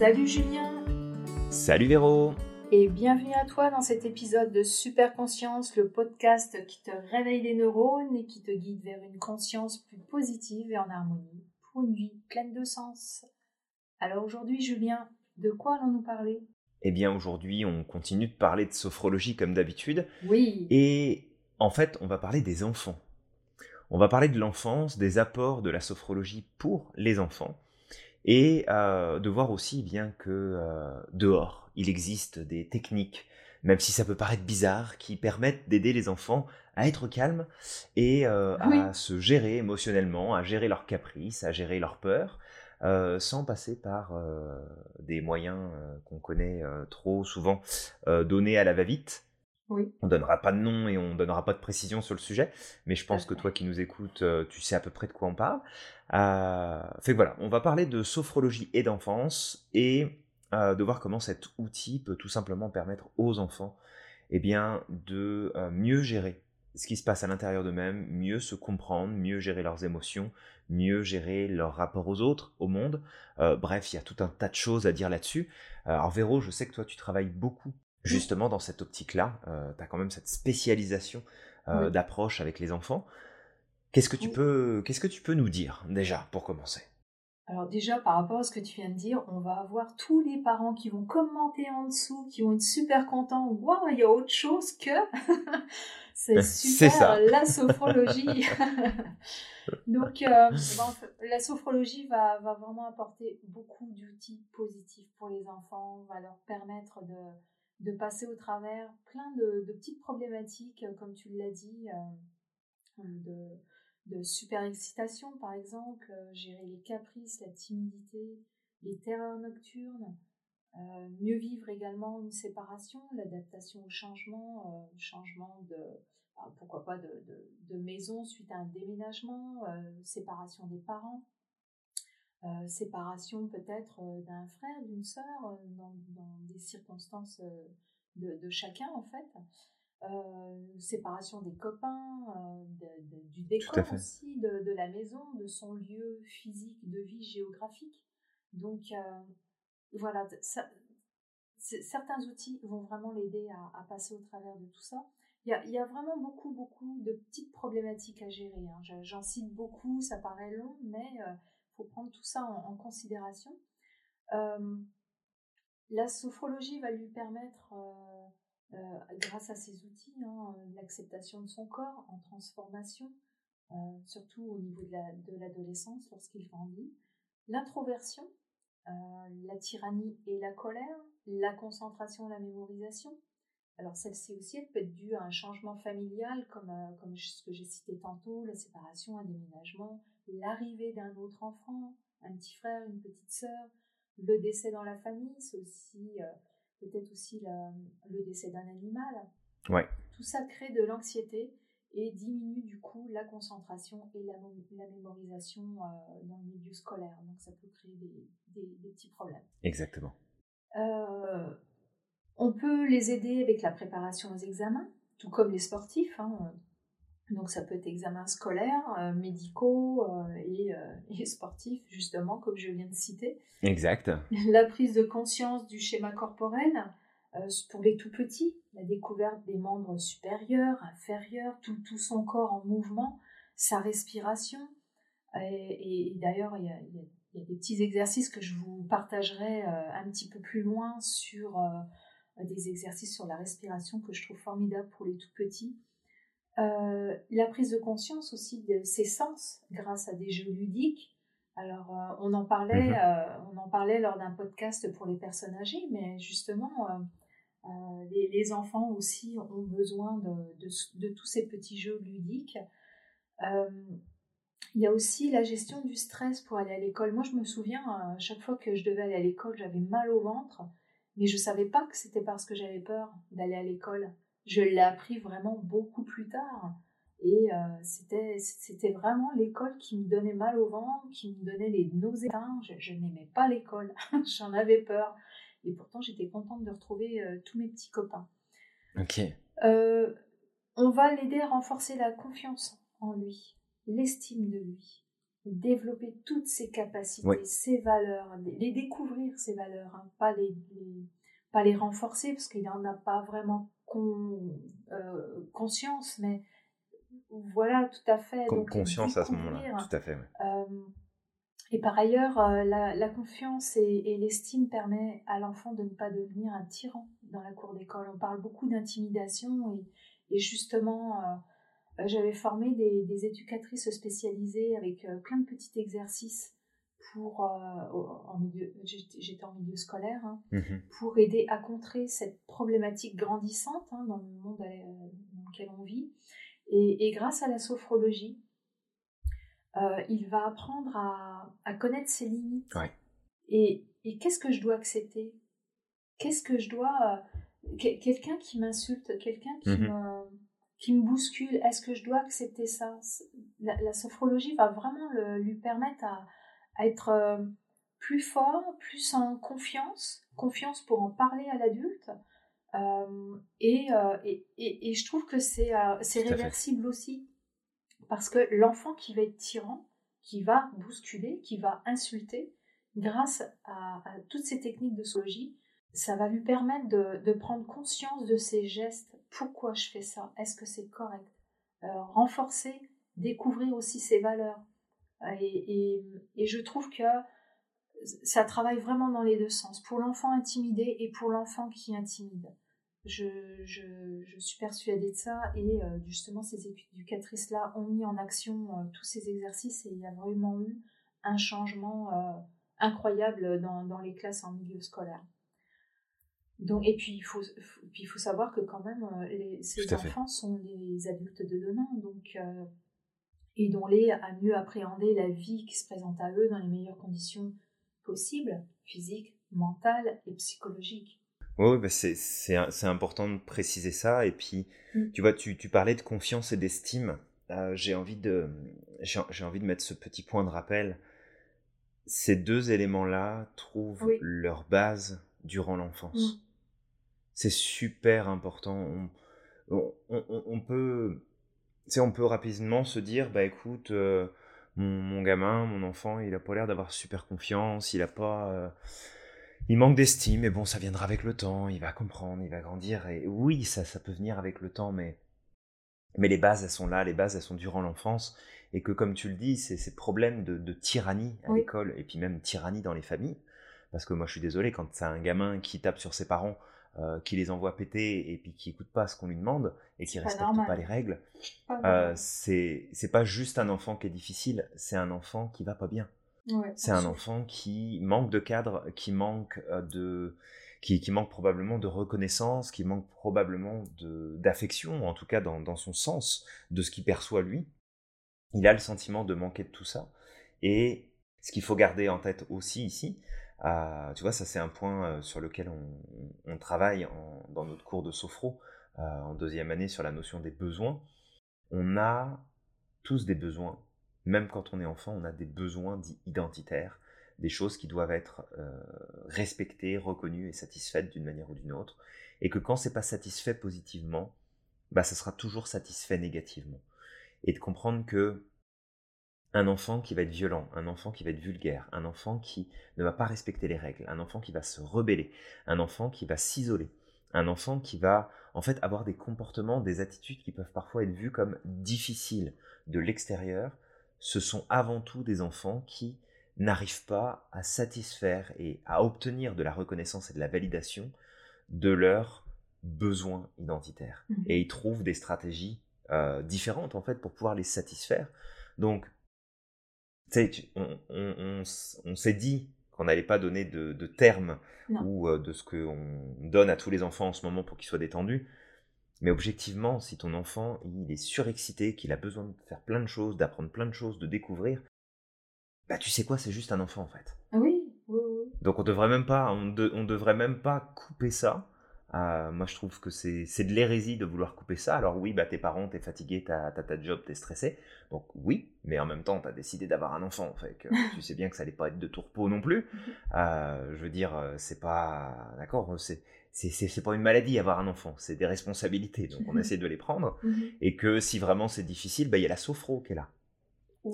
Salut Julien Salut Véro Et bienvenue à toi dans cet épisode de Super Conscience, le podcast qui te réveille les neurones et qui te guide vers une conscience plus positive et en harmonie pour une vie pleine de sens. Alors aujourd'hui Julien, de quoi allons-nous parler? Eh bien aujourd'hui on continue de parler de sophrologie comme d'habitude. Oui. Et en fait on va parler des enfants. On va parler de l'enfance, des apports de la sophrologie pour les enfants et euh, de voir aussi bien que euh, dehors, il existe des techniques, même si ça peut paraître bizarre, qui permettent d'aider les enfants à être calmes et euh, à se gérer émotionnellement, à gérer leurs caprices, à gérer leurs peurs, sans passer par des moyens qu'on connaît trop souvent donnés à la va-vite. Oui. On donnera pas de nom et on donnera pas de précision sur le sujet, mais je pense que toi qui nous écoutes, tu sais à peu près de quoi on parle. Euh, fait que voilà, on va parler de sophrologie et d'enfance et euh, de voir comment cet outil peut tout simplement permettre aux enfants eh bien, de euh, mieux gérer ce qui se passe à l'intérieur d'eux-mêmes, mieux se comprendre, mieux gérer leurs émotions, mieux gérer leur rapport aux autres, au monde. bref, il y a tout un tas de choses à dire là-dessus. alors Véro, je sais que toi tu travailles beaucoup justement dans cette optique-là. tu as quand même cette spécialisation d'approche avec les enfants. Qu'est-ce que tu peux, qu'est-ce que tu peux nous dire déjà pour commencer? Alors déjà, par rapport à ce que tu viens de dire, on va avoir tous les parents qui vont commenter en dessous, qui vont être super contents. Waouh, il y a autre chose que c'est super la sophrologie. Donc, euh, la sophrologie va, va, vraiment apporter beaucoup d'outils positifs pour les enfants, va leur permettre de, de passer au travers plein de, de petites problématiques, comme tu l'as dit, euh, de de super excitation, par exemple, euh, gérer les caprices, la timidité, les terreurs nocturnes, euh, mieux vivre également une séparation, l'adaptation au changement, euh, changement de, bah, pourquoi pas de, de, maison suite à un déménagement, séparation des parents, séparation peut-être d'un frère, d'une sœur, dans, dans, des circonstances de, chacun en fait. Euh, séparation des copains, euh, du décor aussi, de, la maison, de son lieu physique de vie géographique. Donc euh, voilà, certains outils vont vraiment l'aider à, passer au travers de tout ça. Il y, a, vraiment beaucoup, beaucoup de petites problématiques à gérer. Hein. J'en cite beaucoup, ça paraît long, mais il faut prendre tout ça en, en considération. la sophrologie va lui permettre grâce à ces outils, hein, l'acceptation de son corps en transformation, euh, surtout au niveau de l'adolescence lorsqu'il grandit, l'introversion, euh, la tyrannie et la colère, la concentration la mémorisation. Alors celle-ci aussi, elle peut être due à un changement familial, comme, comme ce que j'ai cité tantôt, la séparation, un déménagement, l'arrivée d'un autre enfant, un petit frère, une petite sœur, le décès dans la famille, c'est aussi peut-être aussi le décès d'un animal. Ouais. Tout ça crée de l'anxiété et diminue du coup la concentration et la, la mémorisation euh, dans le milieu scolaire. Donc ça peut créer des, des, petits problèmes. Exactement. Euh, on peut les aider avec la préparation aux examens, tout comme les sportifs. Hein. Donc ça peut être examens scolaires, euh, médicaux euh, euh, et, sportifs, justement, comme je viens de citer. Exact. La prise de conscience du schéma corporel pour les tout petits, la découverte des membres supérieurs, inférieurs, tout, tout son corps en mouvement, sa respiration. Et, d'ailleurs, il y, a, des petits exercices que je vous partagerai un petit peu plus loin sur des exercices sur la respiration que je trouve formidables pour les tout petits euh, la prise de conscience aussi de ses sens grâce à des jeux ludiques. Alors, euh, on, en parlait, mhm. euh, on en parlait lors d'un podcast pour les personnes âgées, mais justement, les, enfants aussi ont besoin de, de, tous ces petits jeux ludiques. il y a aussi la gestion du stress pour aller à l'école. Moi, je me souviens, à chaque fois que je devais aller à l'école, j'avais mal au ventre, mais je ne savais pas que c'était parce que j'avais peur d'aller à l'école. Je l'ai appris vraiment beaucoup plus tard. Et euh, c'était, c'était vraiment l'école qui me donnait mal au ventre, qui me donnait les nausées. Je, n'aimais pas l'école, j'en avais peur. Et pourtant, j'étais contente de retrouver euh, tous mes petits copains. Ok. Euh, on va l'aider à renforcer la confiance en lui, l'estime de lui. développer toutes ses capacités, ses valeurs, les découvrir ces valeurs, hein, pas les, pas les renforcer parce qu'il n'en a pas vraiment euh, conscience, mais voilà, tout à fait. Donc, conscience à ce moment-là, tout à fait. Euh, et par ailleurs, euh, la, confiance et, l'estime permet à l'enfant de ne pas devenir un tyran dans la cour d'école. On parle beaucoup d'intimidation et, justement, euh, j'avais formé des, éducatrices spécialisées avec plein de petits exercices pour en milieu j'étais en milieu scolaire hein, mmh pour aider à contrer cette problématique grandissante hein, dans le monde dans lequel on vit. Et, grâce à la sophrologie, euh, il va apprendre à, connaître ses limites. Et, qu'est-ce que je dois accepter? Qu'est-ce que je dois... Euh, quelqu'un qui m'insulte, quelqu'un qui, mmh me, qui me bouscule, est-ce que je dois accepter ça? La, sophrologie va vraiment lui permettre à, être euh, plus fort, plus en confiance, confiance pour en parler à l'adulte, euh, euh, et, et, et, je trouve que c'est réversible aussi. Parce que l'enfant qui va être tyran, qui va bousculer, qui va insulter, grâce à, toutes ces techniques de sologie, ça va lui permettre de, de, prendre conscience de ses gestes. Pourquoi je fais ça? Est-ce que c'est correct? Renforcer, découvrir aussi ses valeurs. Et, et, je trouve que ça travaille vraiment dans les deux sens, pour l'enfant intimidé et pour l'enfant qui intimide. Je, je, suis persuadée de ça et euh, justement ces éducatrices-là ont mis en action euh, tous ces exercices et il y a vraiment eu un changement euh, incroyable dans, dans, les classes en milieu scolaire. Donc, et puis il faut, puis il faut savoir que quand même les, ces enfants sont les adultes de demain, donc aidons-les à mieux appréhender la vie qui se présente à eux dans les meilleures conditions possibles, physiques, mentales et psychologiques. Oui, bah c'est important de préciser ça. Et puis, mmh. tu vois, tu, tu, parlais de confiance et d'estime. Euh, j'ai envie, de, envie de mettre ce petit point de rappel. Ces deux éléments-là trouvent leur base durant l'enfance. Mmh. C'est super important. On, on, on, peut, on peut rapidement se dire, bah écoute, euh, mon, mon, gamin, mon enfant, il a pas l'air d'avoir super confiance, il a pas... Euh, il manque d'estime, mais bon, ça viendra avec le temps, il va comprendre, il va grandir, et oui, ça, ça peut venir avec le temps, mais, mais les bases, elles sont là, les bases, elles sont durant l'enfance, et que comme tu le dis, c'est ces problèmes de, tyrannie à l'école, et puis même tyrannie dans les familles, parce que moi je suis désolé, quand c'est un gamin qui tape sur ses parents, euh, qui les envoie péter, et puis qui écoute pas ce qu'on lui demande, et qui respecte pas les règles, euh, c'est pas juste un enfant qui est difficile, c'est un enfant qui va pas bien c'est un enfant qui manque de cadre, qui manque euh, de, qui, qui, manque probablement de reconnaissance, qui manque probablement d'affection, en tout cas dans, dans, son sens de ce qu'il perçoit lui. Il a le sentiment de manquer de tout ça. Et ce qu'il faut garder en tête aussi ici, euh, tu vois, ça c'est un point euh, sur lequel on, travaille dans notre cours de sophro en deuxième année sur la notion des besoins. On a tous des besoins même quand on est enfant, on a des besoins identitaires, des choses qui doivent être euh, respectées, reconnues et satisfaites d'une manière ou d'une autre, et que quand c'est pas satisfait positivement, bah ça sera toujours satisfait négativement. Et de comprendre que un enfant qui va être violent, un enfant qui va être vulgaire, un enfant qui ne va pas respecter les règles, un enfant qui va se rebeller, un enfant qui va s'isoler, un enfant qui va en fait avoir des comportements, des attitudes qui peuvent parfois être vues comme difficiles de l'extérieur, ce sont avant tout des enfants qui n'arrivent pas à satisfaire et à obtenir de la reconnaissance et de la validation de leurs besoins identitaires. Mmh. Et ils trouvent des stratégies euh, différentes en fait pour pouvoir les satisfaire. Donc, on, on, on, s'est dit qu'on n'allait pas donner de, termes ou euh, de ce qu'on donne à tous les enfants en ce moment pour qu'ils soient détendus. Mais objectivement, si ton enfant il est surexcité, qu'il a besoin de faire plein de choses, d'apprendre plein de choses, de découvrir, bah tu sais quoi, c'est juste un enfant en fait. Ah oui, oui, oui. Donc on devrait même pas, on, on devrait même pas couper ça. Euh, moi je trouve que c'est de l'hérésie de vouloir couper ça. Alors oui, bah tes parents, t'es fatigué, t'as as ta job, t'es stressé. Donc oui, mais en même temps t'as décidé d'avoir un enfant. Fait que tu sais bien que ça allait pas être de tourpeau non plus. Euh, je veux dire, euh, c'est pas d'accord, c'est c'est pas une maladie avoir un enfant, c'est des responsabilités, donc on essaie de les prendre. Mhm. Et que si vraiment c'est difficile, bah, il y a la sophro qui est là.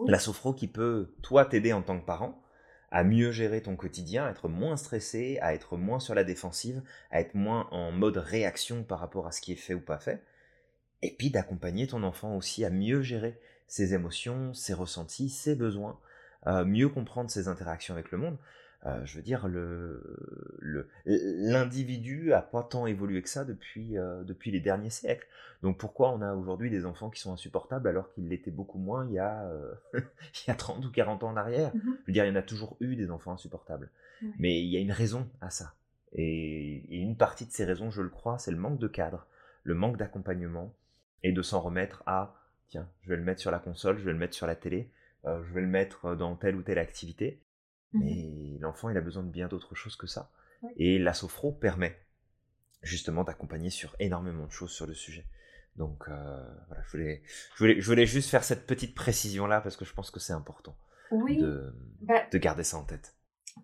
La sophro qui peut, toi, t'aider en tant que parent à mieux gérer ton quotidien, à être moins stressé, à être moins sur la défensive, à être moins en mode réaction par rapport à ce qui est fait ou pas fait, et puis d'accompagner ton enfant aussi à mieux gérer ses émotions, ses ressentis, ses besoins, mieux comprendre ses interactions avec le monde. Euh, je veux dire, l'individu le, a pas tant évolué que ça depuis, euh, depuis les derniers siècles. Donc pourquoi on a aujourd'hui des enfants qui sont insupportables alors qu'ils l'étaient beaucoup moins il y, a, euh, il y a 30 ou 40 ans en arrière? Mmh Je veux dire, il y en a toujours eu des enfants insupportables. Mais il y a une raison à ça. Et, et, une partie de ces raisons, je le crois, c'est le manque de cadre, le manque d'accompagnement, et de s'en remettre à, tiens, je vais le mettre sur la console, je vais le mettre sur la télé, je vais le mettre dans telle ou telle activité. Mmh L'enfant, il a besoin de bien d'autres choses que ça. Et la sophro permet justement d'accompagner sur énormément de choses sur le sujet. Donc euh, voilà, je voulais, je, voulais, je voulais juste faire cette petite précision-là parce que je pense que c'est important de, bah de garder ça en tête.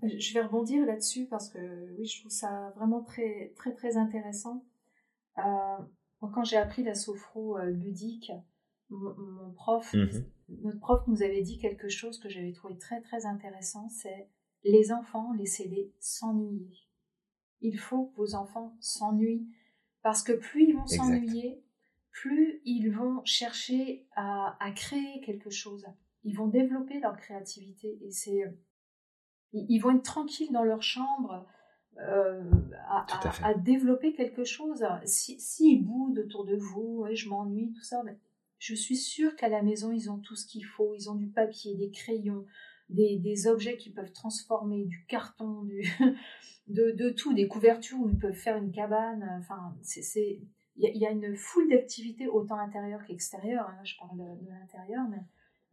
Je vais rebondir là-dessus parce que oui, je trouve ça vraiment très très très intéressant. Euh, quand j'ai appris la sophro euh, ludique, mon, prof, mmh notre prof nous avait dit quelque chose que j'avais trouvé très très intéressant, c'est les enfants, laissez-les s'ennuyer. Il faut que vos enfants s'ennuient parce que plus ils vont s'ennuyer, plus ils vont chercher à, créer quelque chose. Ils vont développer leur créativité et c'est ils vont être tranquilles dans leur chambre. Euh, à, développer quelque chose. S'ils si, boudent autour de vous, je m'ennuie, tout ça, mais je suis sûre qu'à la maison, ils ont tout ce qu'il faut. Ils ont du papier, des crayons, des, objets qu'ils peuvent transformer, du carton, de, tout, des couvertures où ils peuvent faire une cabane. Enfin, c'est, il y, a une foule d'activités autant intérieures qu'extérieures. Hein. Je parle de, l'intérieur, mais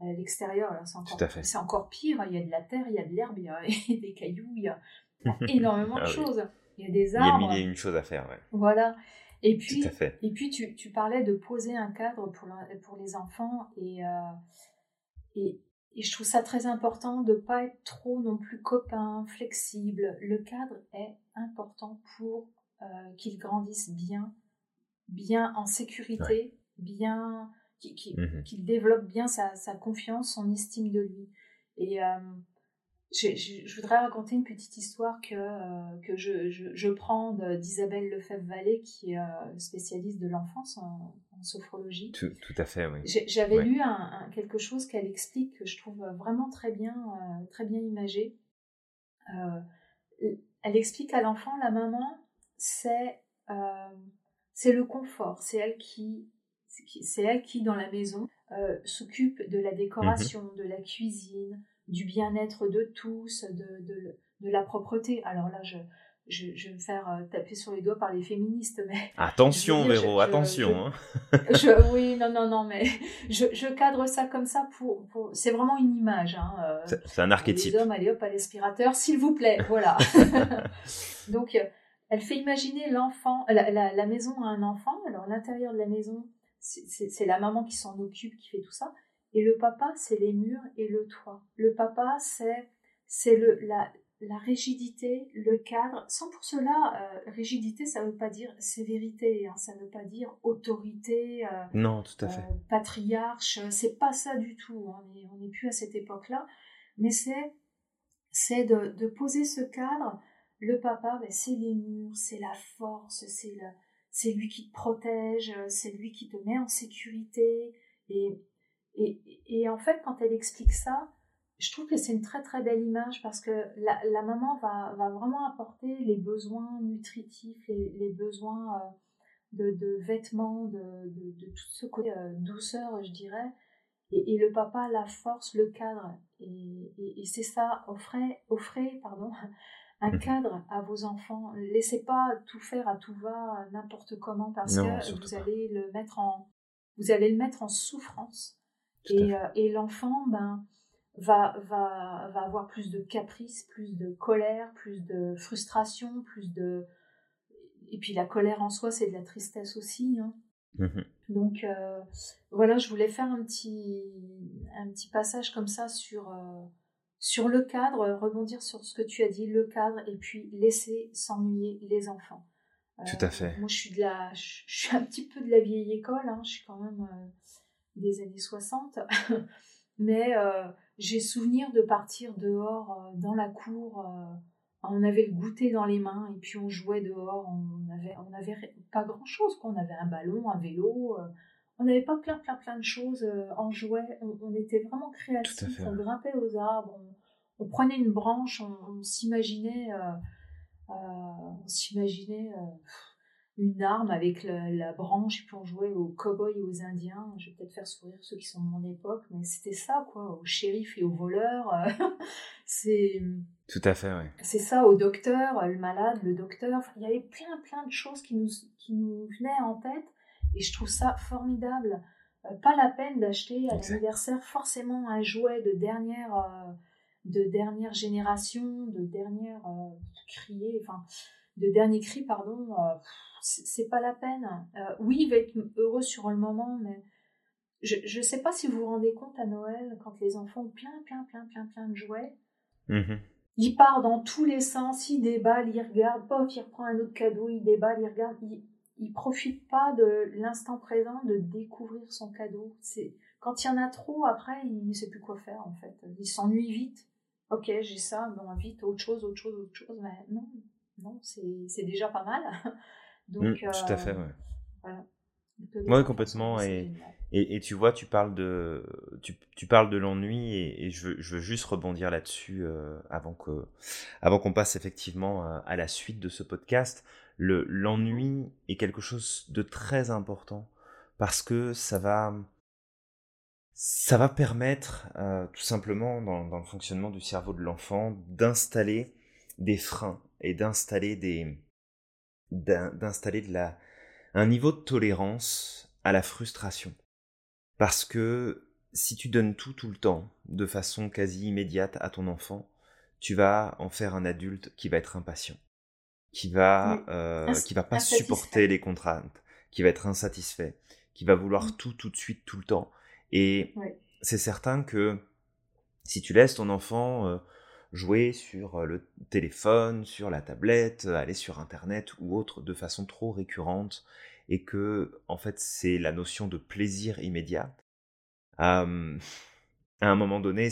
euh, l'extérieur, c'est encore, c'est encore pire. Il y a de la terre, il y a de l'herbe, il y a des cailloux, il y a énormément de ah choses. Il y a des arbres. Il y a mille et une choses à faire, ouais. Voilà. Et puis, Et puis tu, tu, parlais de poser un cadre pour, pour les enfants et, euh, et, et, je trouve ça très important de ne pas être trop non plus copain, flexible. Le cadre est important pour euh, qu'ils grandissent bien, bien en sécurité, bien, mmh qu'il développe bien sa, sa, confiance, son estime de lui. Et, euh, je, voudrais raconter une petite histoire que, euh, que je, je, prends d'Isabelle Lefebvre-Vallée, qui est euh, spécialiste de l'enfance en, sophrologie. Tout, à fait, oui. J'avais lu un, quelque chose qu'elle explique que je trouve vraiment très bien, euh, très bien imagé. elle explique à l'enfant, la maman, c'est c'est le confort, c'est elle qui, c'est elle qui dans la maison s'occupe de la décoration, mmh de la cuisine, du bien-être de tous, de, de, de, la propreté. Alors là, je, je, je, vais me faire euh, taper sur les doigts par les féministes, mais... Attention, Véro, attention. Hein. oui, non, non, non, mais je, cadre ça comme ça pour... pour... C'est vraiment une image. Hein, euh, c'est un archétype. Les hommes, allez hop, à l'aspirateur, s'il vous plaît, voilà. Donc, euh, elle fait imaginer l'enfant, la, la, la, maison à un enfant. Alors, l'intérieur de la maison, c'est la maman qui s'en occupe, qui fait tout ça. Et le papa, c'est les murs et le toit. Le papa, c'est c'est le la, la rigidité, le cadre. Sans pour cela, euh, rigidité, ça ne veut pas dire sévérité, hein, ça ne veut pas dire autorité. Euh, non, tout à fait. Euh, patriarche, c'est pas ça du tout. Hein, on n'est plus à cette époque-là. Mais c'est c'est de, de, poser ce cadre. Le papa, ben, c'est les murs, c'est la force, c'est c'est lui qui te protège, c'est lui qui te met en sécurité. Et et, en fait, quand elle explique ça, je trouve que c'est une très très belle image parce que la, maman va, vraiment apporter les besoins nutritifs, les, besoins euh, de, vêtements, de, tout ce côté euh, douceur, je dirais. Et, le papa la force, le cadre. Et, c'est ça, offrez, offrez pardon, un mmh. cadre à vos enfants. Laissez pas tout faire à tout va, n'importe comment, parce que vous allez le mettre en, vous allez le mettre en souffrance. Et, euh, et l'enfant ben, va, va, va avoir plus de caprice, plus de colère, plus de frustration, plus de... Et puis la colère en soi, c'est de la tristesse aussi. Hein. Mmh Donc euh, voilà, je voulais faire un petit, un petit passage comme ça sur, euh, sur le cadre, rebondir sur ce que tu as dit, le cadre, et puis laisser s'ennuyer les enfants. Tout à fait. Moi, je suis, de la, je, suis un petit peu de la vieille école, hein, je suis quand même des années 60. mais j'ai souvenir de partir dehors dans la cour. on avait le goûter dans les mains et puis on jouait dehors. On avait, on avait pas grand chose. On avait un ballon, un vélo. on n'avait pas plein, plein, plein de choses en jouets. On, était vraiment créatifs. On grimpait aux arbres. On, prenait une branche. On, s'imaginait. on s'imaginait une arme avec la, branche, et puis on jouait aux cowboys et aux indiens. Je vais peut-être faire sourire ceux qui sont de mon époque, mais c'était ça, quoi, aux shérifs et aux voleurs. c'est. Tout à fait, oui. C'est ça, au docteur, le malade, le docteur. il y avait plein, plein de choses qui nous, qui nous venaient en tête, et je trouve ça formidable. Euh, pas la peine d'acheter à l'anniversaire forcément un jouet de dernière. Euh, de dernière génération, de dernière euh, criée, enfin, de dernier cri, pardon, c'est pas la peine. Euh, oui, il va être heureux sur le moment, mais je ne sais pas si vous vous rendez compte à Noël, quand les enfants ont plein, plein, plein, plein, plein de jouets, mmh il part dans tous les sens, il déballe, il regarde, pof, il reprend un autre cadeau, il déballe, il regarde, il, il profite pas de l'instant présent de découvrir son cadeau. C'est quand il y en a trop, après, il ne sait plus quoi faire en fait. Il s'ennuie vite. Ok, j'ai ça, bon, vite, autre chose, autre chose, autre chose. Mais non, non, c'est déjà pas mal. Donc, mmh, tout à fait, ouais. Voilà. Oui, complètement. Et, et, tu vois, tu parles de, tu, tu parles de l'ennui et, je, veux, je, veux, juste rebondir là-dessus euh, avant qu'on avant qu'on passe effectivement à, à, la suite de ce podcast. L'ennui est quelque chose de très important parce que ça va, ça va permettre euh, tout simplement dans, dans, le fonctionnement du cerveau de l'enfant d'installer des freins et d'installer des, d'installer de la, un niveau de tolérance à la frustration. Parce que si tu donnes tout tout le temps, de façon quasi immédiate à ton enfant, tu vas en faire un adulte qui va être impatient, qui va, euh, qui va pas supporter les contraintes, qui va être insatisfait, qui va vouloir mmh. tout tout de suite tout le temps. Et c'est certain que si tu laisses ton enfant euh, jouer sur le téléphone, sur la tablette, aller sur Internet ou autre de façon trop récurrente et que, en fait, c'est la notion de plaisir immédiat. à un moment donné,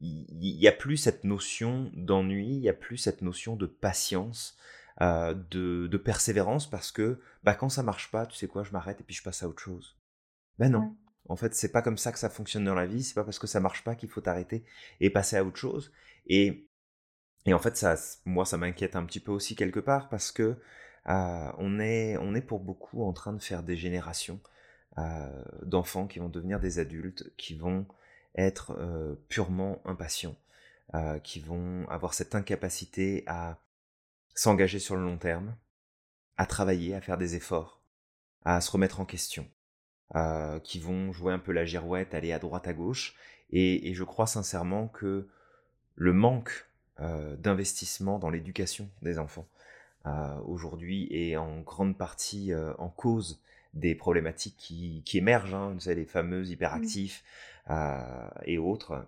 il n'y a plus cette notion d'ennui, il n'y a plus cette notion de patience, de, persévérance, parce que bah, quand ça marche pas, tu sais quoi, je m'arrête et puis je passe à autre chose. Ben non. En fait, c'est pas comme ça que ça fonctionne dans la vie. C'est pas parce que ça marche pas qu'il faut arrêter et passer à autre chose. Et, et en fait, ça, moi, ça m'inquiète un petit peu aussi quelque part parce que euh, on, est, on est pour beaucoup en train de faire des générations euh, d'enfants qui vont devenir des adultes, qui vont être euh, purement impatients, qui vont avoir cette incapacité à s'engager sur le long terme, à travailler, à faire des efforts, à se remettre en question, qui vont jouer un peu la girouette, aller à droite, à gauche. Et, et je crois sincèrement que le manque euh, d'investissement dans l'éducation des enfants euh, aujourd'hui est en grande partie euh, en cause des problématiques qui, émergent, hein, les fameux hyperactifs et autres.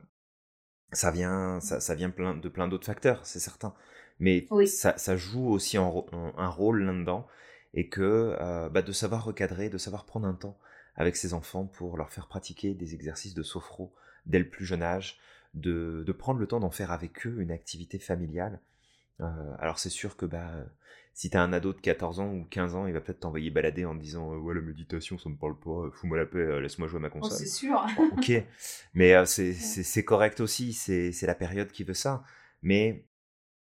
Ça vient, ça, vient plein, de plein d'autres facteurs, c'est certain. Mais ça, joue aussi un, rôle là-dedans et que bah, de savoir recadrer, de savoir prendre un temps avec ses enfants pour leur faire pratiquer des exercices de sophro dès le plus jeune âge, de, prendre le temps d'en faire avec eux une activité familiale. Euh, alors c'est sûr que bah, si t'as un ado de 14 ans ou 15 ans, il va peut-être t'envoyer balader en disant ouais la méditation ça me parle pas, fous-moi la paix, euh, laisse-moi jouer à ma oh, console. c'est sûr. ok, mais euh, c'est correct aussi, c'est la période qui veut ça. Mais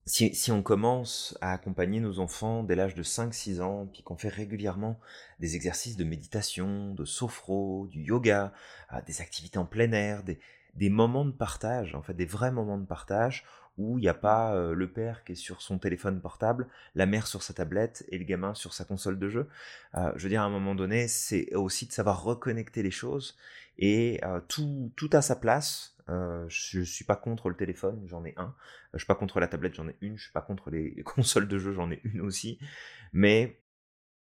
si, si, on commence à accompagner nos enfants dès l'âge de 5-6 ans, puis qu'on fait régulièrement des exercices de méditation, de sophro, du yoga, des activités en plein air, des, des moments de partage, en fait, des vrais moments de partage où il n'y a pas euh, le père qui est sur son téléphone portable, la mère sur sa tablette et le gamin sur sa console de jeu. Euh, je veux dire, à un moment donné, c'est aussi de savoir reconnecter les choses et euh, tout, tout à sa place. je ne suis pas contre le téléphone, j'en ai un. Je suis pas contre la tablette, j'en ai une. Je suis pas contre les consoles de jeu, j'en ai une aussi. Mais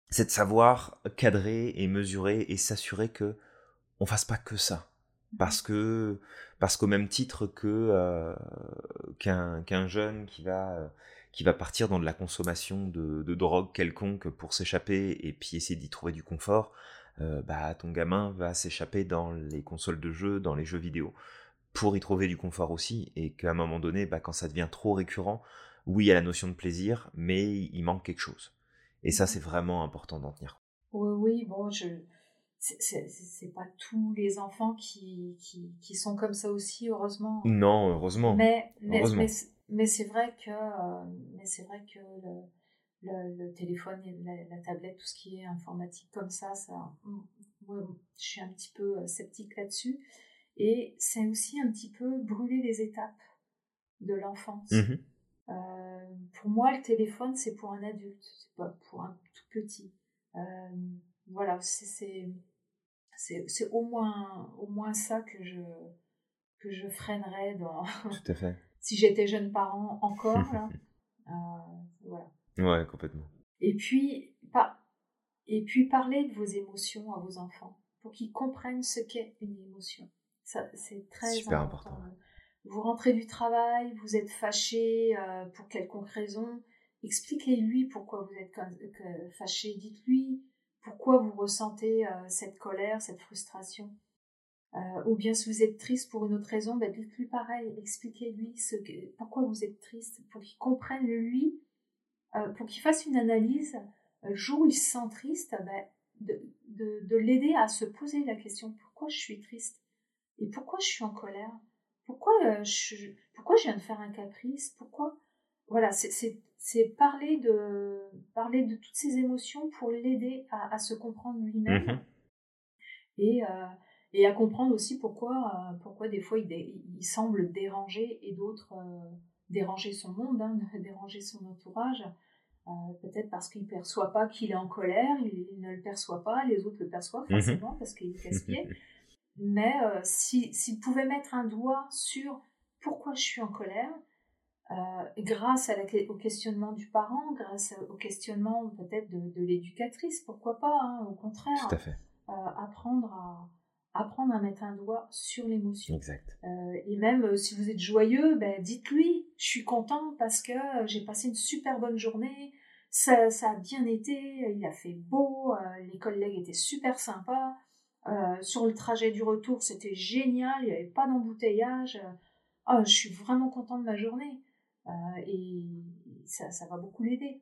c'est de savoir cadrer et mesurer et s'assurer que on fasse pas que ça parce que parce qu'au même titre que euh, qu'un jeune qui va euh, qui va partir dans de la consommation de, de drogue quelconque pour s'échapper et puis essayer d'y trouver du confort, bah, ton gamin va s'échapper dans les consoles de jeux, dans les jeux vidéo, pour y trouver du confort aussi, et qu'à un moment donné, bah, quand ça devient trop récurrent, oui, il y a la notion de plaisir, mais il manque quelque chose. Et ça, c'est vraiment important d'en tenir. Oui, oui, bon, je c'est pas tous les enfants qui, qui, qui, sont comme ça aussi, heureusement. Non, heureusement. Mais, mais, mais, c'est vrai que, euh, mais c'est vrai que le, le, le téléphone, la, la, tablette, tout ce qui est informatique comme ça, ça je suis un petit peu euh, sceptique là-dessus. Et c'est aussi un petit peu brûler les étapes de l'enfance. Mmh euh, pour moi, le téléphone, c'est pour un adulte, c'est pas pour un tout petit. Euh, voilà, c'est c'est au moins au moins ça que je que je freinerais dans. Tout à fait. si j'étais jeune parent encore là, euh, voilà. Ouais, complètement. Et puis pas et puis parler de vos émotions à vos enfants pour qu'ils comprennent ce qu'est une émotion. Ça c'est très Super important. important vous rentrez du travail, vous êtes fâché euh, pour quelconque raison, expliquez-lui pourquoi vous êtes fâché, dites-lui pourquoi vous ressentez euh, cette colère, cette frustration. Euh, ou bien si vous êtes triste pour une autre raison, ben, dites-lui pareil, expliquez-lui ce pourquoi vous êtes triste, pour qu'il comprenne lui, pour qu'il fasse une analyse, le jour où il se sent triste, ben, de, de, de l'aider à se poser la question pourquoi je suis triste et pourquoi je suis en colère? Pourquoi, euh, je, pourquoi je viens de faire un caprice? Pourquoi? Voilà, c'est parler de, parler de toutes ces émotions pour l'aider à, à, se comprendre lui-même mmh et, euh, et à comprendre aussi pourquoi, euh, pourquoi des fois il, il semble déranger et d'autres déranger son monde, hein, déranger son entourage. Peut-être parce qu'il ne perçoit pas qu'il est en colère, il, ne le perçoit pas, les autres le perçoivent mmh forcément parce qu'il est casse-pied. Mais euh, s'il pouvait mettre un doigt sur pourquoi je suis en colère, euh, grâce à au questionnement du parent, grâce au questionnement peut-être de, l'éducatrice, pourquoi pas, hein, au contraire, Tout à fait. Euh, apprendre à apprendre à mettre un doigt sur l'émotion. Exact. et même si vous êtes joyeux, ben, dites-lui, je suis content parce que j'ai passé une super bonne journée, ça, ça, a bien été, il a fait beau, les collègues étaient super sympas, euh, sur le trajet du retour, c'était génial, il n'y avait pas d'embouteillage. Oh, je suis vraiment contente de ma journée. Euh, et ça, ça, va beaucoup l'aider.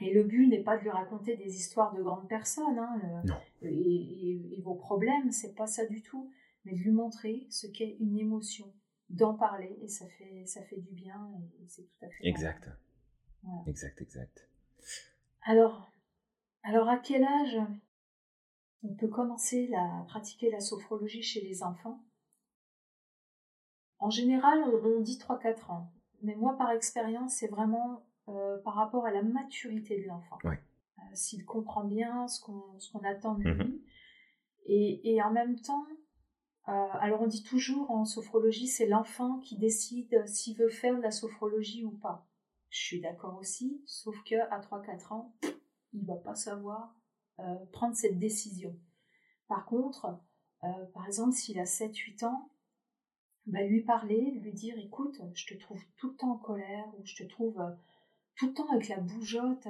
Et le but n'est pas de lui raconter des histoires de grandes personnes. Hein, et, vos problèmes, c'est pas ça du tout. Mais de lui montrer ce qu'est une émotion, d'en parler, et ça fait, ça fait du bien, et c'est tout à fait. Exact. Exact, exact. Alors, alors à quel âge on peut commencer à pratiquer la sophrologie chez les enfants? En général, on, dit 3-4 ans. Mais moi, par expérience, c'est vraiment euh, par rapport à la maturité de l'enfant. Euh, s'il comprend bien ce qu'on attend de lui. Mhm. Et, en même temps, alors on dit toujours en sophrologie, c'est l'enfant qui décide s'il veut faire de la sophrologie ou pas. Je suis d'accord aussi, sauf que à 3-4 ans, il va pas savoir euh, prendre cette décision. Par contre, euh, par exemple, s'il a 7-8 ans, bah, lui parler, lui dire écoute, je te trouve tout le temps en colère, ou je te trouve euh, tout le temps avec la bougeotte,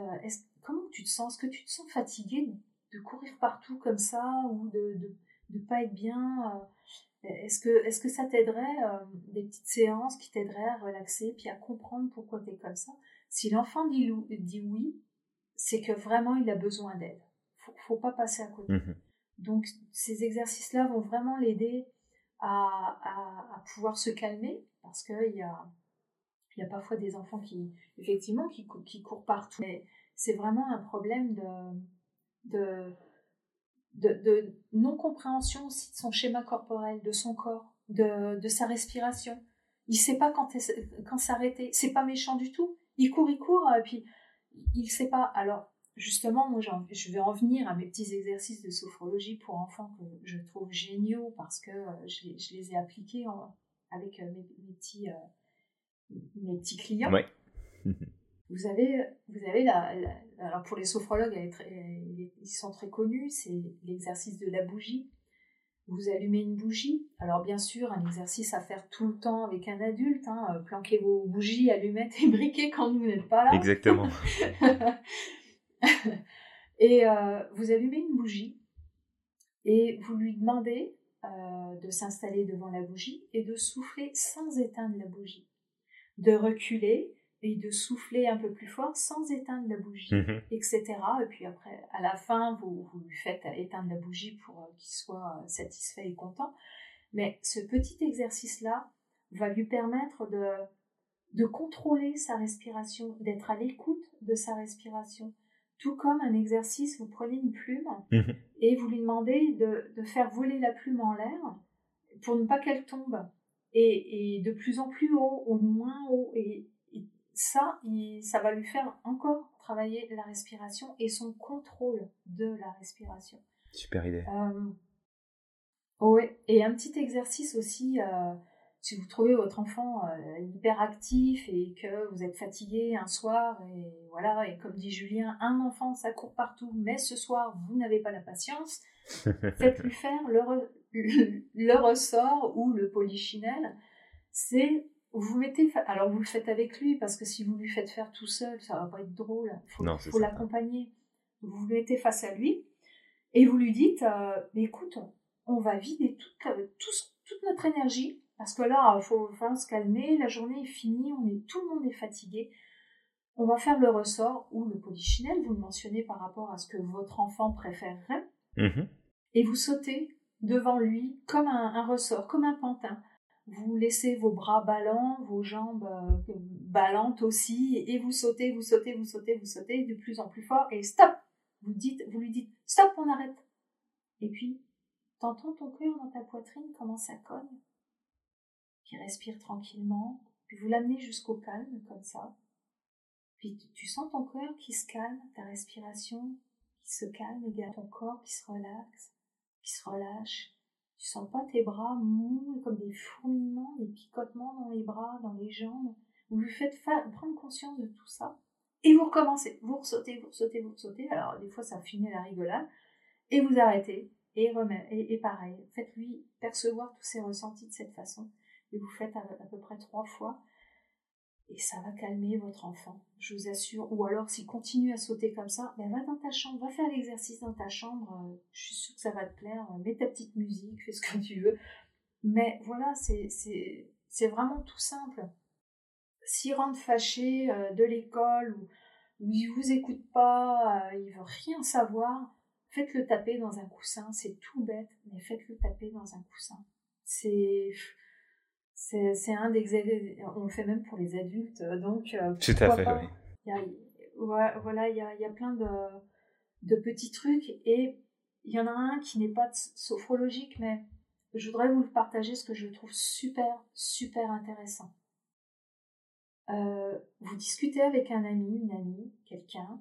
comment tu te sens? Est-ce que tu te sens fatigué de courir partout comme ça, ou de ne pas être bien Est-ce que, est que ça t'aiderait, des petites séances qui t'aideraient à relaxer, puis à comprendre pourquoi tu es comme ça? Si l'enfant dit, dit oui, c'est que vraiment il a besoin d'aide faut, faut pas passer à côté. Mhm. Donc ces exercices-là vont vraiment l'aider à, à, pouvoir se calmer parce qu'il y a, y a parfois des enfants qui, effectivement, qui, qui courent partout. Mais c'est vraiment un problème de, de, de, non-compréhension aussi de son schéma corporel, de son corps, de, de sa respiration. Il sait pas quand, quand s'arrêter. C'est pas méchant du tout. Il court, il court, et puis il sait pas. Alors, justement, moi, je vais en venir à mes petits exercices de sophrologie pour enfants que je trouve géniaux parce que euh, je, les ai appliqués avec euh, mes, petits, euh, mes petits clients. vous avez, vous avez la, alors pour les sophrologues, ils sont très connus, c'est l'exercice de la bougie. Vous allumez une bougie. Alors bien sûr, un exercice à faire tout le temps avec un adulte. Hein, planquez vos bougies, allumettes et briquets quand vous n'êtes pas là. Exactement. et euh, vous allumez une bougie Et vous lui demandez de s'installer devant la bougie et de souffler sans éteindre la bougie. De reculer et de souffler un peu plus fort sans éteindre la bougie, mhm. etc. Et puis après, à la fin, vous, vous lui faites éteindre la bougie pour euh, qu'il soit euh, satisfait et content. Mais ce petit exercice-là va lui permettre de, de contrôler sa respiration, d'être à l'écoute de sa respiration. Tout comme un exercice, vous prenez une plume mhm. et vous lui demandez de, de, faire voler la plume en l'air pour ne pas qu'elle tombe. Et, et, de plus en plus haut, ou moins haut. Et ça, ça va lui faire encore travailler la respiration et son contrôle de la respiration. Super idée. Euh, oui, et un petit exercice aussi, euh, si vous trouvez votre enfant euh, hyper actif et que vous êtes fatigué un soir, et voilà, et comme dit Julien, un enfant ça court partout, mais ce soir vous n'avez pas la patience, faites-lui faire le, le, ressort ou le polychinelle. C'est vous mettez, alors vous le faites avec lui parce que si vous lui faites faire tout seul, ça va pas être drôle. Il faut, l'accompagner. Vous vous mettez face à lui et vous lui dites, euh, écoute, on va vider toute, euh, toute notre énergie parce que là, il faut, se calmer. La journée est finie, on est tout le monde est fatigué. On va faire le ressort ou le polychinelle, vous le mentionnez par rapport à ce que votre enfant préférerait, mmh et vous sautez devant lui comme un ressort, comme un pantin vous laissez vos bras ballants, vos jambes euh, ballantes aussi, et vous sautez, vous sautez, vous sautez, vous sautez de plus en plus fort, et stop Vous, dites, vous lui dites stop, on arrête. Et puis, t'entends ton cœur dans ta poitrine, comment ça cogne, qui respire tranquillement, puis vous l'amenez jusqu'au calme, comme ça. Puis tu sens ton cœur qui se calme, ta respiration qui se calme, et ton corps qui se relaxe, qui se relâche, tu sens pas tes bras mous, comme des fourmillements, des picotements dans les bras, dans les jambes. Vous lui faites prendre conscience de tout ça. Et vous recommencez. Vous ressautez, vous ressautez, vous ressautez. Alors, des fois, ça finit à la rigolade. Et vous arrêtez. Et, pareil. Faites-lui percevoir tous ses ressentis de cette façon. Et vous faites à peu près trois fois et ça va calmer votre enfant, je vous assure. Ou alors, s'il continue à sauter comme ça, ben va dans ta chambre, va faire l'exercice dans ta chambre. Euh, je suis sûre que ça va te plaire. Mets ta petite musique, fais ce que tu veux. Mais voilà, c'est vraiment tout simple. S'il rentre fâché euh, de l'école ou, ou il vous écoute pas, euh, il veut rien savoir, faites-le taper dans un coussin. C'est tout bête, mais faites-le taper dans un coussin. C'est c'est un des on le fait même pour les adultes, donc euh, tout à fait. Oui. Il y a, voilà, il y a, il y a plein de, de, petits trucs et il y en a un qui n'est pas sophrologique, mais je voudrais vous le partager ce que je trouve super super intéressant. Euh, vous discutez avec un ami, une amie, quelqu'un,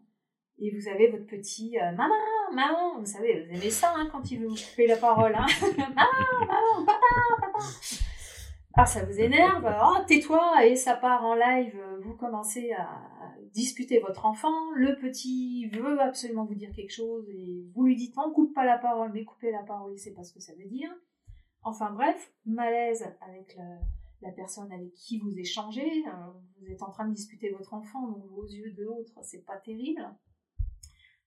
et vous avez votre petit euh, maman, maman, vous savez, vous aimez ça hein, quand il veut vous couper la parole, hein maman, maman, papa, papa. Ah, ça vous énerve, oh, tais-toi, et ça part en live, vous commencez à disputer votre enfant, le petit veut absolument vous dire quelque chose, et vous lui dites, on coupe pas la parole, mais coupez la parole, sait pas ce que ça veut dire. Enfin bref, malaise avec la, personne avec qui vous échangez, euh, vous êtes en train de disputer votre enfant, donc vos yeux de l'autre, c'est pas terrible.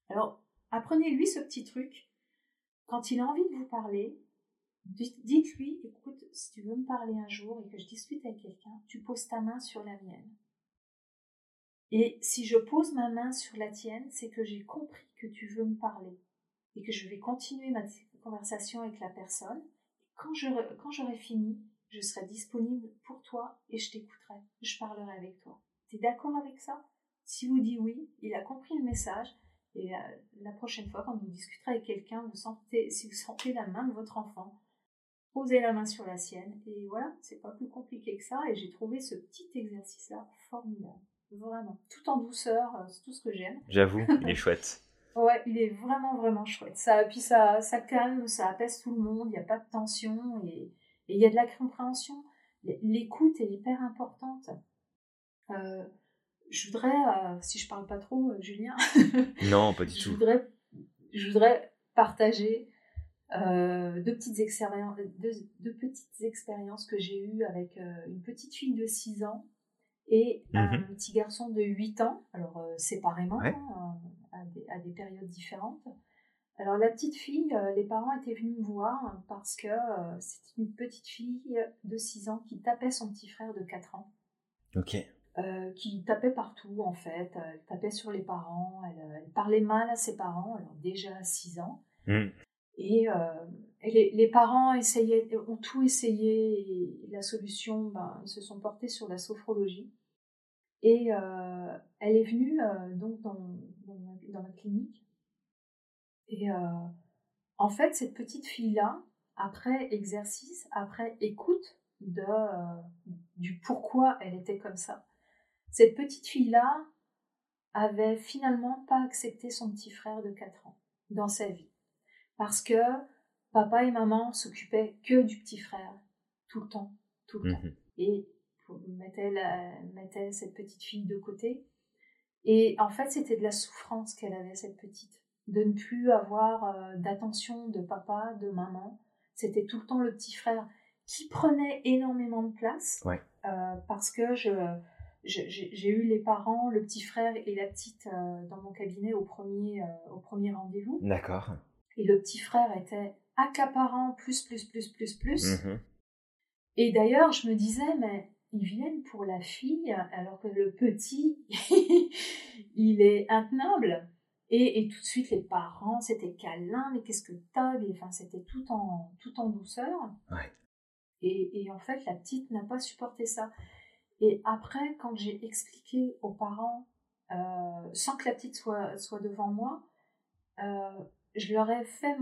Alors, apprenez-lui ce petit truc. Quand il a envie de vous parler, Dites-lui, écoute, tu veux me parler un jour et que je discute avec quelqu'un, tu poses ta main sur la mienne. Et si je pose ma main sur la tienne, c'est que j'ai compris que tu veux me parler et que je vais continuer ma conversation avec la personne. Quand j'aurai fini, je serai disponible pour toi et je t'écouterai, je parlerai avec toi. Tu es d'accord avec ça? Si vous dites oui, il a compris le message et euh, la, prochaine fois, quand vous discuterez avec quelqu'un, vous sentez, si vous sentez la main de votre enfant, posez la main sur la sienne. Et voilà, c'est pas plus compliqué que ça. Et j'ai trouvé ce petit exercice-là formidable. Vraiment. Tout en douceur, euh, c'est tout ce que j'aime. J'avoue, il est chouette. Ouais, il est vraiment, vraiment chouette. Ça, puis ça, ça calme, ça apaise tout le monde, il n'y a pas de tension et, il y a de la compréhension. L'écoute est hyper importante. Euh, je voudrais, euh, si je parle pas trop, Julien. non, pas du je tout. Voudrais, je voudrais partager euh, deux, petites expériences, deux, petites expériences que j'ai eues avec euh, une petite fille de 6 ans et un mhm. petit garçon de 8 ans, alors euh, séparément, hein, à, des, périodes différentes. Alors la petite fille, euh, les parents étaient venus me voir parce que euh, c'était une petite fille de 6 ans qui tapait son petit frère de 4 ans. Ok. Euh, qui tapait partout en fait, elle tapait sur les parents, elle, parlait mal à ses parents, alors déjà à 6 ans. Hmm. Et, les, parents essayaient, ont tout essayé et la solution, ben, ils se sont portés sur la sophrologie. Et elle est venue donc dans, dans, dans ma clinique et euh, en fait, cette petite fille-là, après exercice, après écoute de, euh, du pourquoi elle était comme ça, cette petite fille-là avait finalement pas accepté son petit frère de 4 ans dans sa vie. Parce que papa et maman s'occupaient que du petit frère, tout le temps, tout le temps. Mhm. Et mettaient, cette petite fille de côté. Et en fait, c'était de la souffrance qu'elle avait, cette petite de ne plus avoir euh, d'attention de papa, de maman. C'était tout le temps le petit frère qui prenait énormément de place euh, parce que je, j'ai eu les parents, le petit frère et la petite euh, dans mon cabinet au premier, au premier rendez-vous. D'accord. Et le petit frère était accaparant, plus, plus, plus, plus, plus. Mmh et d'ailleurs, je me disais, mais ils viennent pour la fille, alors que le petit, il est intenable. Et, tout de suite, les parents, c'était câlin, mais qu'est-ce que t'as? Enfin, c'était tout en, tout en douceur. Et, en fait, la petite n'a pas supporté ça. Et après, quand j'ai expliqué aux parents, euh, sans que la petite soit, soit devant moi, euh, je leur ai fait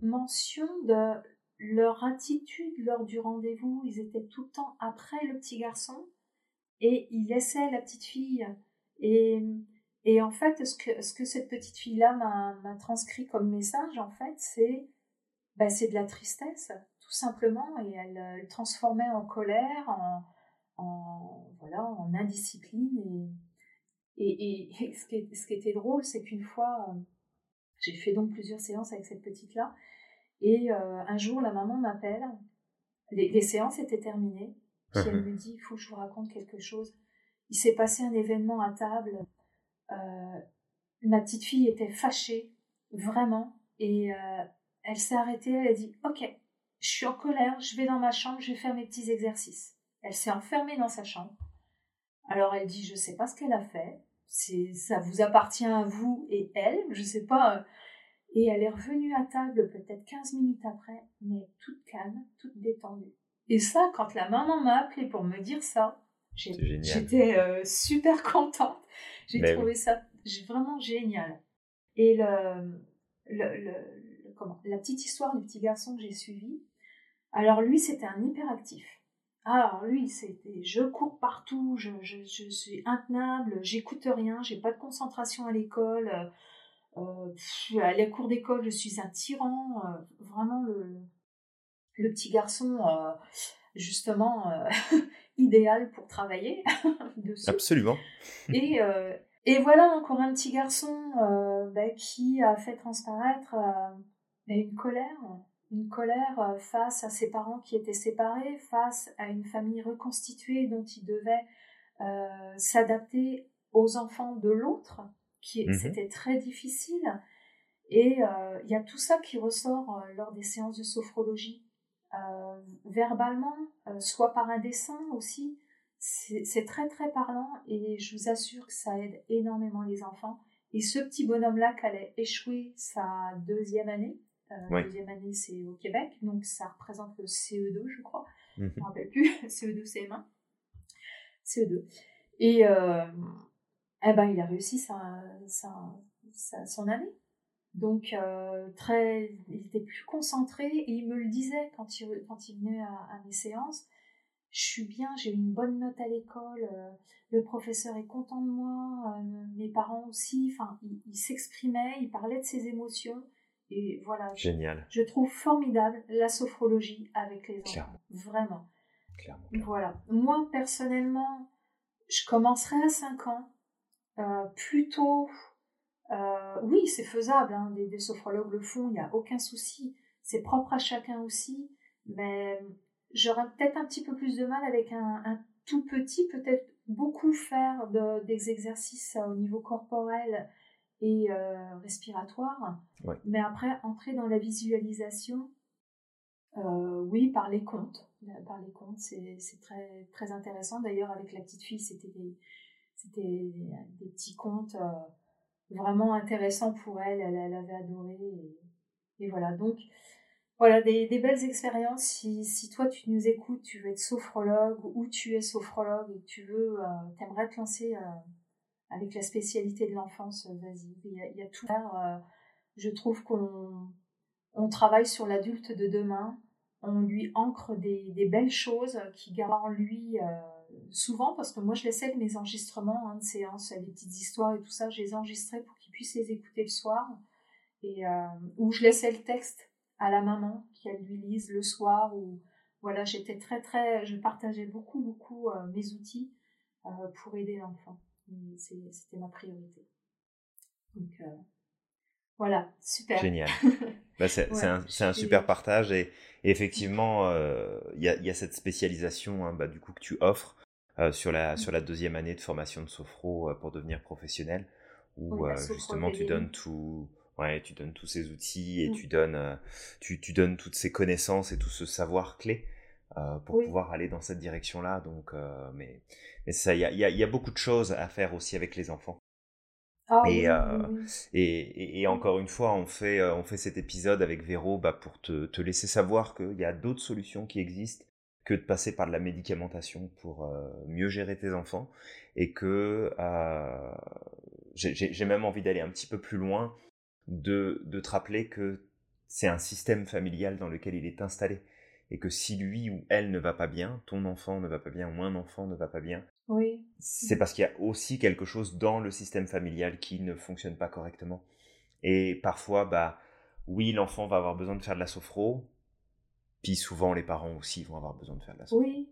mention de leur attitude lors du rendez-vous. Ils étaient tout le temps après le petit garçon et ils laissaient la petite fille. Et en fait, ce que, ce que cette petite fille-là m'a transcrit comme message, en fait, c'est bah, de la tristesse, tout simplement, et elle, le transformait en colère, en, voilà, en indiscipline. Et, et, ce, qui ce, qui était drôle, c'est qu'une fois, euh, j'ai fait donc plusieurs séances avec cette petite-là, et euh, un jour, la maman m'appelle, les, les, séances étaient terminées, puis elle me dit, il faut que je vous raconte quelque chose. Il s'est passé un événement à table. Euh, ma petite fille était fâchée, vraiment, et euh, elle s'est arrêtée, elle a dit Ok, je suis en colère, je vais dans ma chambre, je vais faire mes petits exercices. Elle s'est enfermée dans sa chambre. Alors elle dit Je sais pas ce qu'elle a fait, c'est ça vous appartient à vous et elle, je sais pas. Euh, et elle est revenue à table peut-être 15 minutes après, mais toute calme, toute détendue. Et ça, quand la maman m'a appelé pour me dire ça, J'étais euh, super contente. J'ai trouvé ça vraiment génial. Et le, le, comment, la petite histoire du petit garçon que j'ai suivi, alors lui, c'était un hyperactif. Alors lui, c'était je cours partout, je, je, je suis intenable, j'écoute rien, j'ai pas de concentration à l'école. Euh, à la cour d'école, je suis un tyran. Euh, vraiment, le, le petit garçon, euh, justement, idéal pour travailler dessus. Absolument. et, et voilà encore un petit garçon bah, qui a fait transparaître bah, une colère, une colère face à ses parents qui étaient séparés, face à une famille reconstituée dont il devait s'adapter aux enfants de l'autre, qui mhm. c'était très difficile. Et il y a tout ça qui ressort lors des séances de sophrologie. Euh, verbalement, euh, soit par un dessin aussi. C'est très très parlant et je vous assure que ça aide énormément les enfants. Et ce petit bonhomme-là qui allait échouer sa deuxième année, euh, deuxième année c'est au Québec, donc ça représente le CE2 je crois, je ne me rappelle plus, CE2, CM1, CE2. Et eh ben, il a réussi sa, sa, son année. Donc, euh, très, il était plus concentré et il me le disait quand il, quand il venait à, mes séances. Je suis bien, j'ai une bonne note à l'école, euh, le professeur est content de moi, euh, mes parents aussi. Enfin, il, s'exprimait, il parlait de ses émotions. Et voilà. Génial. Je, trouve formidable la sophrologie avec les enfants. Vraiment. Clairement, Voilà. Moi, personnellement, je commencerai à 5 ans. plutôt euh, oui, c'est faisable, hein, des, sophrologues le font, il n'y a aucun souci. C'est propre à chacun aussi, mais j'aurais peut-être un petit peu plus de mal avec un, tout petit, peut-être beaucoup faire des exercices au niveau corporel et respiratoire. Mais après, entrer dans la visualisation, oui, par les contes. Par les contes, c'est très, très intéressant. D'ailleurs, avec la petite fille, c'était des, des, petits contes vraiment intéressants pour elle. Elle, avait adoré. Et, voilà. Donc, voilà, des, belles expériences. Si, si, toi, tu nous écoutes, tu veux être sophrologue ou tu es sophrologue et tu veux, euh, aimerais te lancer euh, avec la spécialité de l'enfance, euh, vas-y. Il y, a, tout euh, je trouve qu'on on travaille sur l'adulte de demain. On lui ancre des, belles choses qui gardent en lui souvent, parce que moi je laissais mes enregistrements hein, de séances, les petites histoires et tout ça, je les enregistrais pour qu'il puisse les écouter le soir. Ou je laissais le texte à la maman qu'elle lui lise le soir ou voilà j'étais très très je partageais beaucoup beaucoup euh, mes outils euh, pour aider l'enfant c'était ma priorité. Donc euh, voilà. Super. Génial. Bah, c'est un, un, super partage et, effectivement il y a, y, a, cette spécialisation hein, bah, du coup que tu offres sur la mmh. sur la deuxième année de formation de sophro pour devenir professionnel où justement tu donnes tout Ouais, tu donnes tous ces outils et mmh. tu, donnes, euh, tu, tu, donnes toutes ces connaissances et tout ce savoir clé euh, pour pouvoir aller dans cette direction-là. Donc, euh, mais, mais ça, il y a, y a, beaucoup de choses à faire aussi avec les enfants. Ah et, et, et, encore une fois, on fait, on fait cet épisode avec Véro bah, pour te, te laisser savoir qu'il y a d'autres solutions qui existent que de passer par de la médicamentation pour mieux gérer tes enfants et que j'ai même envie d'aller un petit peu plus loin de, de te rappeler que c'est un système familial dans lequel il est installé. Et que si lui ou elle ne va pas bien, ton enfant ne va pas bien ou un enfant ne va pas bien, oui. c'est parce qu'il y a aussi quelque chose dans le système familial qui ne fonctionne pas correctement. Et parfois, bah, oui, l'enfant va avoir besoin de faire de la sophro, puis souvent les parents aussi vont avoir besoin de faire de la sophro. Oui,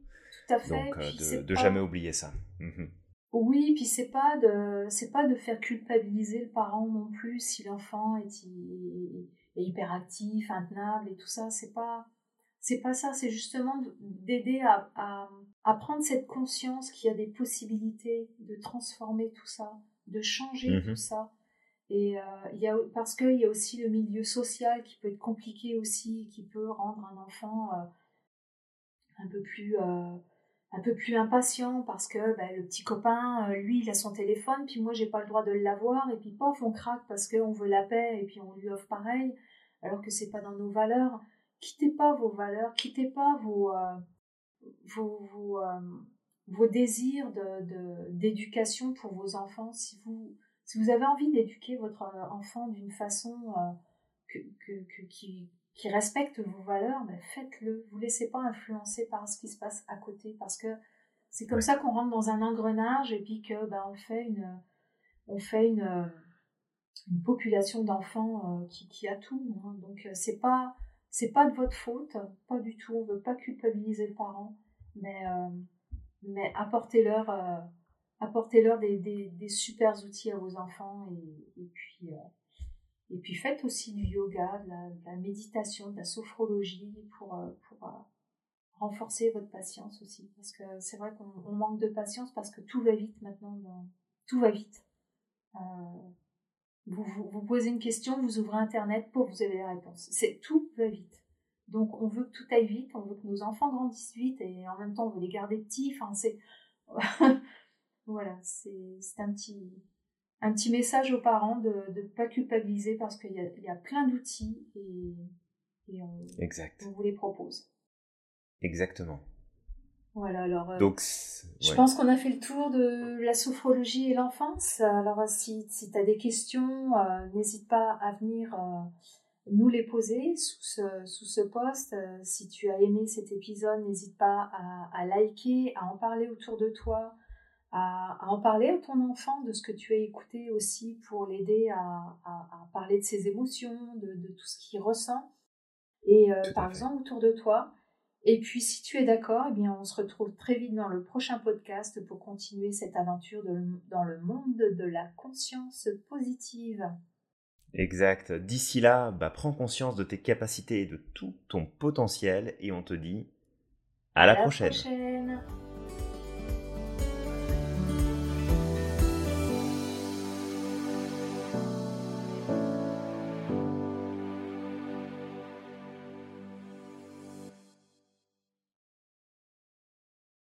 tout à fait. Donc, euh, de, jamais oublier ça. Mhm. Oui, puis c'est pas de c'est pas de faire culpabiliser le parent non plus si l'enfant est, est, hyperactif, intenable et tout ça. C'est pas c'est pas ça. C'est justement d'aider à, à, prendre cette conscience qu'il y a des possibilités de transformer tout ça, de changer mmh tout ça. Et euh, il y a parce qu'il y a aussi le milieu social qui peut être compliqué aussi, qui peut rendre un enfant euh, un peu plus euh, un peu plus impatient parce que ben, le petit copain, lui, il a son téléphone, puis moi, j'ai pas le droit de l'avoir, et puis pof, on craque parce qu'on veut la paix, et puis on lui offre pareil, alors que c'est pas dans nos valeurs. Quittez pas vos valeurs, quittez pas vos, euh, vos, vos, euh, vos, désirs d'éducation de, pour vos enfants. Si vous, si vous avez envie d'éduquer votre enfant d'une façon que, que, qui, qui respecte vos valeurs, ben faites-le. Vous laissez pas influencer par ce qui se passe à côté, parce que c'est comme ça qu'on rentre dans un engrenage et puis que ben, on fait une, on fait une, une population d'enfants euh, qui, qui, a tout. Hein. Donc euh, c'est pas c'est pas de votre faute, pas du tout. On veut pas culpabiliser le parent, mais euh, mais apportez-leur apportez-leur des, des, des, super outils à vos enfants et, et puis et puis faites aussi du yoga, de la, méditation, de la sophrologie pour, euh, pour euh, renforcer votre patience aussi. Parce que c'est vrai qu'on manque de patience parce que tout va vite maintenant. Tout va vite. Vous, vous, posez une question, vous ouvrez Internet, pour vous avez la réponse. C'est tout va vite. Donc on veut que tout aille vite, on veut que nos enfants grandissent vite et en même temps on veut les garder petits. Enfin c'est voilà, c'est un petit un petit message aux parents de ne pas culpabiliser parce qu'il y, y a, plein d'outils et, et on, exact. on, vous les propose. Exactement. Voilà, alors euh, Donc, je pense qu'on a fait le tour de la sophrologie et l'enfance. Alors si, si tu as des questions, euh, n'hésite pas à venir euh, nous les poser sous ce, sous ce post. si tu as aimé cet épisode, n'hésite pas à, à liker, à en parler autour de toi, à, en parler à ton enfant de ce que tu as écouté aussi pour l'aider à, parler de ses émotions, de, tout ce qu'il ressent. Et euh, par exemple autour de toi. Et puis si tu es d'accord, eh bien on se retrouve très vite dans le prochain podcast pour continuer cette aventure dans le monde de la conscience positive. Exact. D'ici là, bah, prends conscience de tes capacités et de tout ton potentiel et on te dit à, la, prochaine.